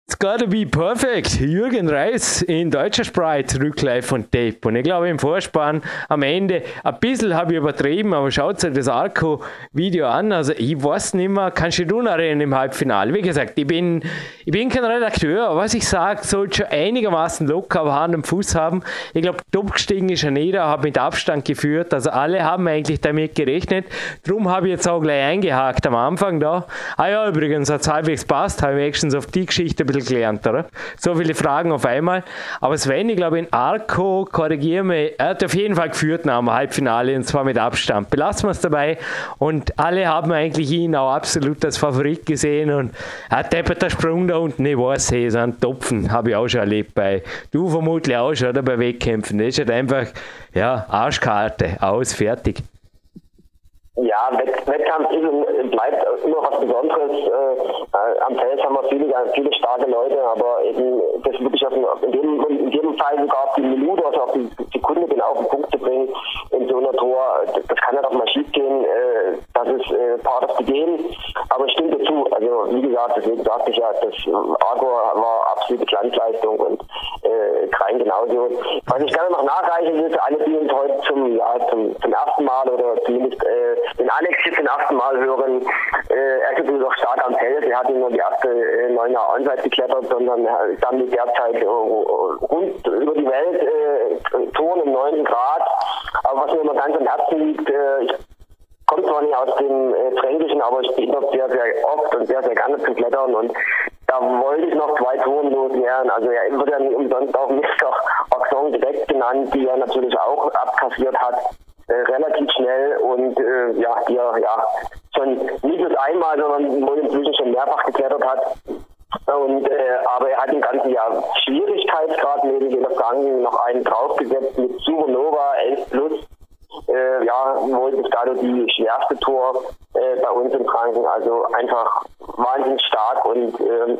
It's gotta be perfect. Jürgen Reis in deutscher Sprache zurück live von Tape. Und ich glaube im Vorspann am Ende, ein bisschen habe ich übertrieben, aber schaut euch das Arco-Video an. Also ich weiß nicht mehr, kannst du dich erinnern im Halbfinale? Wie gesagt, ich bin, ich bin kein Redakteur, aber was ich sage, sollte schon einigermaßen locker aber Hand am Fuß haben. Ich glaube, top gestiegen ist er nieder, habe mit Abstand geführt. Also alle haben eigentlich damit gerechnet. Darum habe ich jetzt auch gleich eingehakt am Anfang da. Ah ja, übrigens hat es halbwegs passt, habe ich wenigstens auf die Geschichte ein bisschen bisschen gelernt, oder? So viele Fragen auf einmal. Aber Sven, ich glaube, in Arco, korrigiere mich, er hat auf jeden Fall geführt nach dem Halbfinale und zwar mit Abstand. Belassen wir es dabei. Und alle haben eigentlich ihn auch absolut als Favorit gesehen und er hat der Sprung da unten, ich weiß, hey, so ein Topfen habe ich auch schon erlebt bei, du vermutlich auch schon, oder? Bei Wettkämpfen. Das ist halt einfach, ja, Arschkarte, aus, fertig. Ja, Wettkampf ist und bleibt immer was Besonderes. Äh, am Feld haben wir viele, viele starke Leute, aber eben das wirklich auf, in, dem, in jedem Fall sogar auf die Minute, also auf die Sekunde genau auf den Punkt zu bringen in so einer Tor, das, das kann ja doch mal schief gehen. Äh, das ist äh, part of the game. Aber es stimmt dazu. Also wie gesagt, deswegen sagte ich ja, das Argo war absolute Glanzleistung und äh, Krein genauso. Was ich gerne noch nachreichen will für alle, die uns heute zum, ja, zum, zum ersten Mal oder zumindest äh, den Alex jetzt zum ersten Mal hören, äh, er ist noch stark am Feld. Er hat nicht nur die erste äh, Jahre Onside geklettert, sondern er ist damit derzeit äh, rund über die Welt äh, Touren im 9. Grad. Aber was mir immer ganz am Herzen liegt, äh, ich komme zwar nicht aus dem äh, Fränkischen, aber ich bin dort sehr, sehr oft und sehr, sehr gerne zu klettern und da wollte ich noch zwei Touren loswerden. Also er wird ja nicht umsonst auch Mr. Oxon direkt genannt, die er natürlich auch abkassiert hat äh, relativ schnell und äh, ja, hier ja schon nicht nur einmal, sondern inzwischen schon mehrfach geklettert hat. Und äh, aber er hat im ganzen Jahr Schwierigkeitsgrad neben den Franken noch einen draufgesetzt mit Supernova 11 plus. Äh, ja, wohl bis dato die schwerste Tour äh, bei uns im Franken. Also einfach wahnsinnig stark und ähm,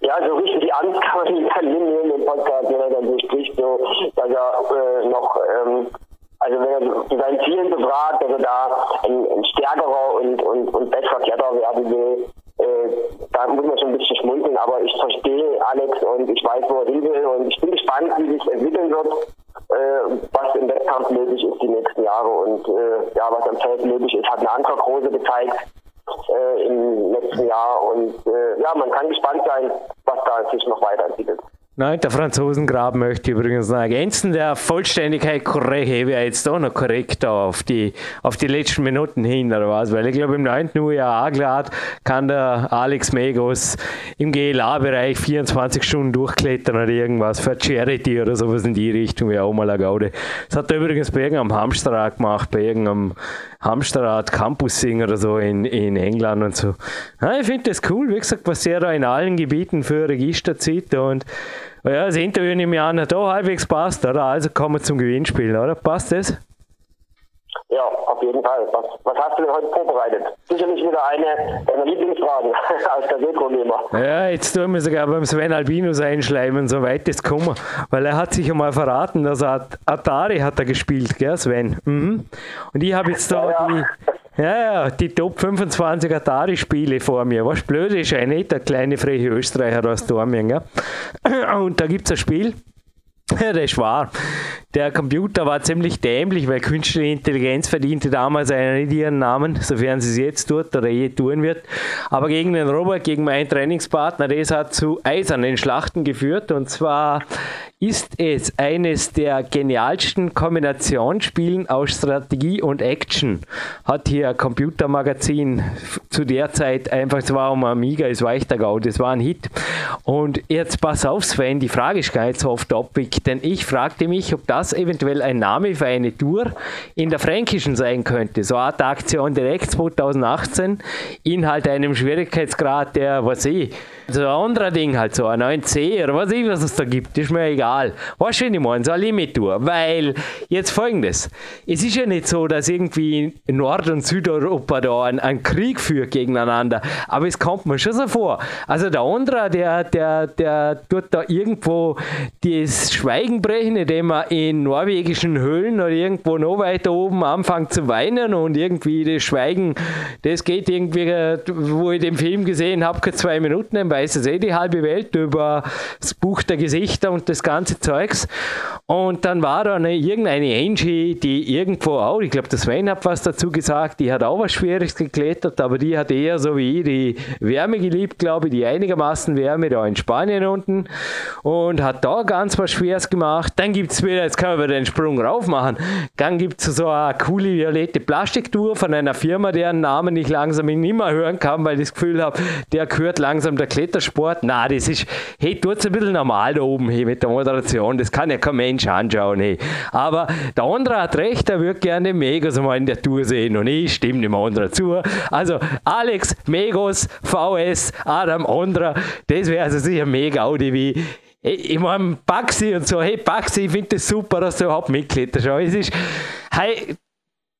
ja, so richtig die Angst kann man nicht annehmen im Podcast, wenn er dann so spricht, so, dass er äh, noch ähm, also wenn er zu seinen Zielen befragt, dass er da ein, ein stärkerer und, und, und besserer Kletterer werden will, äh, da muss man schon ein bisschen schmunzeln, aber ich verstehe Alex und ich weiß, wo er hin will. Und ich bin gespannt, wie sich entwickeln wird, äh, was im Wettkampf möglich ist die nächsten Jahre. Und äh, ja, was am Feld möglich ist, hat eine andere Große gezeigt äh, im letzten Jahr. Und äh, ja, man kann gespannt sein, was da sich noch weiterentwickelt. Nein, der Franzosengraben möchte ich übrigens noch ergänzen. Der Vollständigkeit korrekt, ich jetzt auch noch korrekt auf die, auf die letzten Minuten hin oder was, weil ich glaube im 9. Uhr ja auch kann der Alex Megos im GLA-Bereich 24 Stunden durchklettern oder irgendwas für Charity oder sowas in die Richtung, wie auch mal eine Gaude. Das hat er übrigens bei irgendeinem Hamsterrad gemacht, bei irgendeinem Hamsterrad Campus Sing oder so in, in England und so. Ja, ich finde das cool, wie gesagt, was er da in allen Gebieten für Register zieht und ja, das Interview nehme ich an, hat auch halbwegs passt, oder? Also kommen wir zum Gewinnspiel, oder? Passt das? Ja, auf jeden Fall. Was, was hast du denn heute vorbereitet? Sicherlich wieder eine deiner Lieblingsfragen aus der Retro-Nehmer. Ja, jetzt tun wir sogar beim Sven Albinus einschleimen, so weit das kommen. Weil er hat sich einmal verraten, dass er Atari hat er gespielt, gell, Sven? Mhm. Und ich habe jetzt da ja, ja. die, ja, ja, die Top 25 Atari-Spiele vor mir. Was blöd ist, ja nicht der kleine freche Österreicher aus Dormien. Gell? Und da gibt es ein Spiel, das ist wahr. Der Computer war ziemlich dämlich, weil künstliche Intelligenz verdiente damals einen ihren Namen, sofern sie es jetzt tut oder je tun wird. Aber gegen den Robert, gegen meinen Trainingspartner, das hat zu eisernen Schlachten geführt. Und zwar ist es eines der genialsten Kombinationsspielen aus Strategie und Action. Hat hier ein Computermagazin zu der Zeit einfach, es war um Amiga, es war echt der Gau, das war ein Hit. Und jetzt pass auf, Sven, die Frage ist gar nicht so off topic, denn ich fragte mich, ob das eventuell ein Name für eine Tour in der Fränkischen sein könnte. So eine Aktion direkt 2018, Inhalt einem Schwierigkeitsgrad, der, was ich, so ein anderer Ding halt, so ein 9C oder was ich, was es da gibt, ist mir egal. Weißt du, ich meine? So eine Limit-Tour. Weil, jetzt folgendes: Es ist ja nicht so, dass irgendwie Nord- und Südeuropa da einen, einen Krieg führt gegeneinander, aber es kommt mir schon so vor. Also der andere, der, der, der tut da irgendwo das Schweigen brechen, indem er in in norwegischen Höhlen oder irgendwo noch weiter oben anfangen zu weinen und irgendwie das Schweigen, das geht irgendwie, wo ich den Film gesehen habe, keine zwei Minuten, dann weiß es eh die halbe Welt über das Buch der Gesichter und das ganze Zeugs. Und dann war da eine, irgendeine Angie, die irgendwo auch, ich glaube, der Sven hat was dazu gesagt, die hat auch was Schweres geklettert, aber die hat eher so wie ich die Wärme geliebt, glaube ich, die einigermaßen Wärme da in Spanien unten und hat da ganz was Schweres gemacht. Dann gibt es wieder, jetzt können wir den Sprung rauf machen, dann gibt es so eine coole violette Plastiktour von einer Firma, deren Namen ich langsam nicht mehr hören kann, weil ich das Gefühl habe, der gehört langsam der Klettersport. Na, das ist, hey, tut es ein bisschen normal da oben hey, mit der Moderation, das kann ja kein Mensch anschauen. Hey. Aber der andere hat recht, er würde gerne Megos mal in der Tour sehen und ich stimme dem anderen zu. Also Alex, Megos, VS, Adam, Ondra, das wäre also sicher mega Audi wie ich meine, Baxi und so, hey Baxi, ich finde das super, dass du überhaupt Mitglieder schon. Es ist, hey,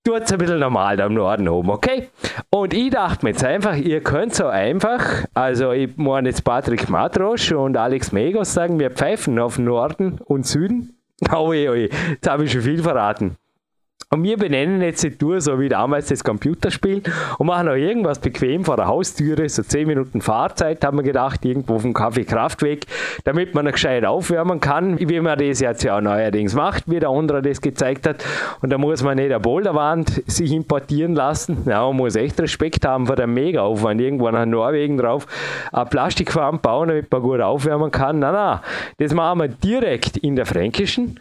tut es ein bisschen normal da im Norden oben, okay? Und ich dachte mir jetzt einfach, ihr könnt so einfach, also ich meine jetzt Patrick Matrosch und Alex Megos sagen, wir pfeifen auf Norden und Süden. Oh, oh, jetzt habe ich schon viel verraten. Und wir benennen jetzt die Tour so wie damals das Computerspiel und machen auch irgendwas bequem vor der Haustüre, so 10 Minuten Fahrzeit, haben wir gedacht, irgendwo vom Kaffee Kraftweg, damit man noch gescheit aufwärmen kann, wie man das jetzt ja auch neuerdings macht, wie der andere das gezeigt hat. Und da muss man nicht eine Boulderwand sich importieren lassen. Ja, man muss echt Respekt haben vor dem Mega-Aufwand, irgendwo nach Norwegen drauf eine Plastikfarm bauen, damit man gut aufwärmen kann. Na, na, das machen wir direkt in der Fränkischen.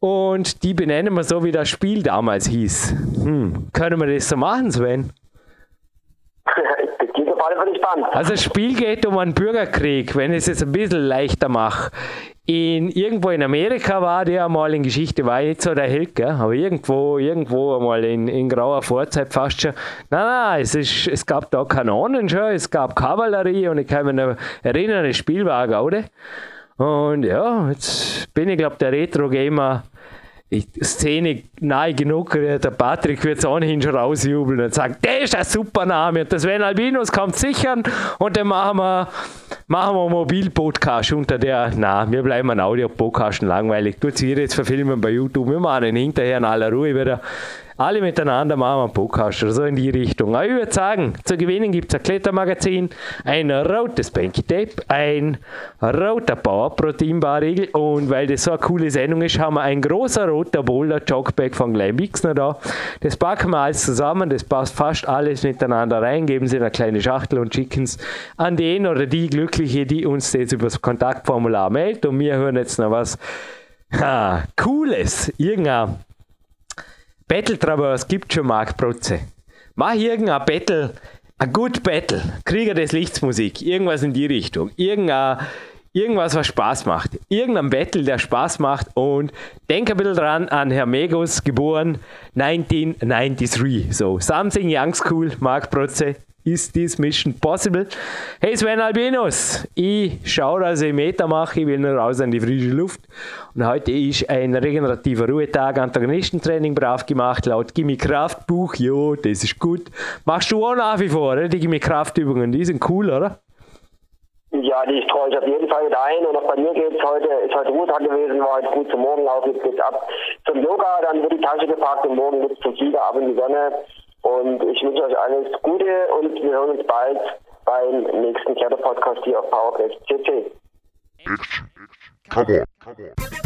Und die benennen wir so, wie das Spiel damals hieß. Hm. Können wir das so machen, Sven? Also das Spiel geht um einen Bürgerkrieg, wenn ich es jetzt ein bisschen leichter mache. In, irgendwo in Amerika war der mal in Geschichte, war nicht so der Held, gell? aber irgendwo, irgendwo mal in, in grauer Vorzeit fast schon. Nein, nein, es, ist, es gab da Kanonen schon, es gab Kavallerie und ich kann mich erinnern, das Spiel war Gaude. Und ja, jetzt bin ich, glaube der Retro-Gamer Szene nahe genug. Der Patrick wird es ohnehin schon rausjubeln und sagt, der ist ein super Name. Und das Sven Albinos kommt sichern und dann machen wir, machen wir Mobil-Podcast unter der, na, wir bleiben ein Audio-Podcast langweilig. Tut sie jetzt verfilmen bei YouTube. Wir machen ihn hinterher in aller Ruhe wieder alle miteinander machen einen Podcast oder so in die Richtung. Aber ich würde sagen, zu gewinnen gibt es ein Klettermagazin, ein rotes Banky Tape, ein roter Power Protein Barriegel und weil das so eine coole Sendung ist, haben wir ein großer roter Boulder Jogbag von Glenn Wixner da. Das packen wir alles zusammen, das passt fast alles miteinander rein, geben sie eine kleine Schachtel und schicken es an den oder die Glückliche, die uns das über das Kontaktformular meldet und wir hören jetzt noch was ha, Cooles, irgendein Battle Traverse gibt schon Mark Protze. Mach irgendein Battle, ein gut Battle, Krieger des Lichts Musik, irgendwas in die Richtung, irgendein, irgendwas, was Spaß macht, irgendein Battle, der Spaß macht. Und denk ein bisschen dran an Herr Megos, geboren 1993, so, Something Young School, Mark Protze, Is this mission possible? Hey Sven Albinos, ich schaue, dass ich Meter mache, ich will nur raus in die frische Luft. Und heute ist ein regenerativer Ruhetag, Antagonistentraining brav gemacht, laut Gimme Kraft Buch. Jo, das ist gut. Machst du auch nach wie vor? Die Gimme Kraftübungen, die sind cool, oder? Ja, die streue ich auf jeden Fall mit ein. Und auch bei mir geht's heute, ist heute Ruhetag gewesen, war heute gut zum Morgenlauf, jetzt geht's ab zum Yoga, dann wird die Tasche gepackt und morgen geht's zum Flieger ab in die Sonne. Und ich wünsche euch alles Gute und wir hören uns bald beim nächsten Kletterpodcast hier auf PowerQuest. CC. Come on. Come on.